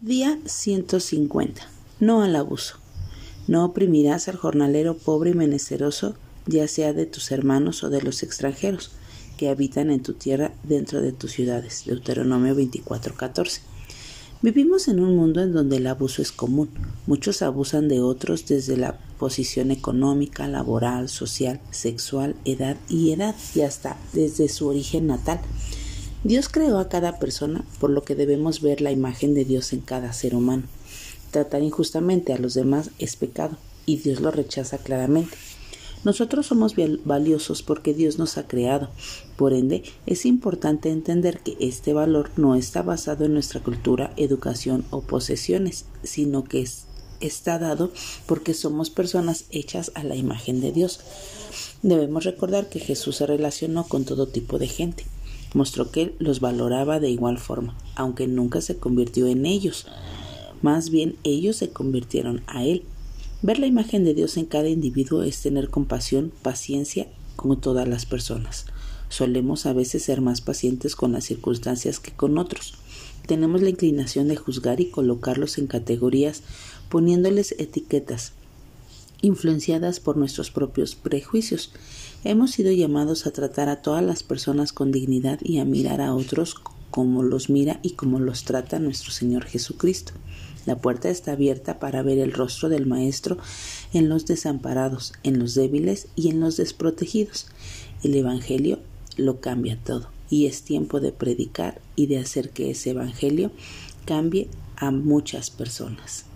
Día 150. No al abuso. No oprimirás al jornalero pobre y menesteroso, ya sea de tus hermanos o de los extranjeros que habitan en tu tierra dentro de tus ciudades. Deuteronomio 24:14. Vivimos en un mundo en donde el abuso es común. Muchos abusan de otros desde la posición económica, laboral, social, sexual, edad y edad y hasta desde su origen natal. Dios creó a cada persona, por lo que debemos ver la imagen de Dios en cada ser humano. Tratar injustamente a los demás es pecado, y Dios lo rechaza claramente. Nosotros somos valiosos porque Dios nos ha creado. Por ende, es importante entender que este valor no está basado en nuestra cultura, educación o posesiones, sino que está dado porque somos personas hechas a la imagen de Dios. Debemos recordar que Jesús se relacionó con todo tipo de gente mostró que los valoraba de igual forma, aunque nunca se convirtió en ellos. Más bien ellos se convirtieron a Él. Ver la imagen de Dios en cada individuo es tener compasión, paciencia con todas las personas. Solemos a veces ser más pacientes con las circunstancias que con otros. Tenemos la inclinación de juzgar y colocarlos en categorías poniéndoles etiquetas influenciadas por nuestros propios prejuicios. Hemos sido llamados a tratar a todas las personas con dignidad y a mirar a otros como los mira y como los trata nuestro Señor Jesucristo. La puerta está abierta para ver el rostro del Maestro en los desamparados, en los débiles y en los desprotegidos. El Evangelio lo cambia todo y es tiempo de predicar y de hacer que ese Evangelio cambie a muchas personas.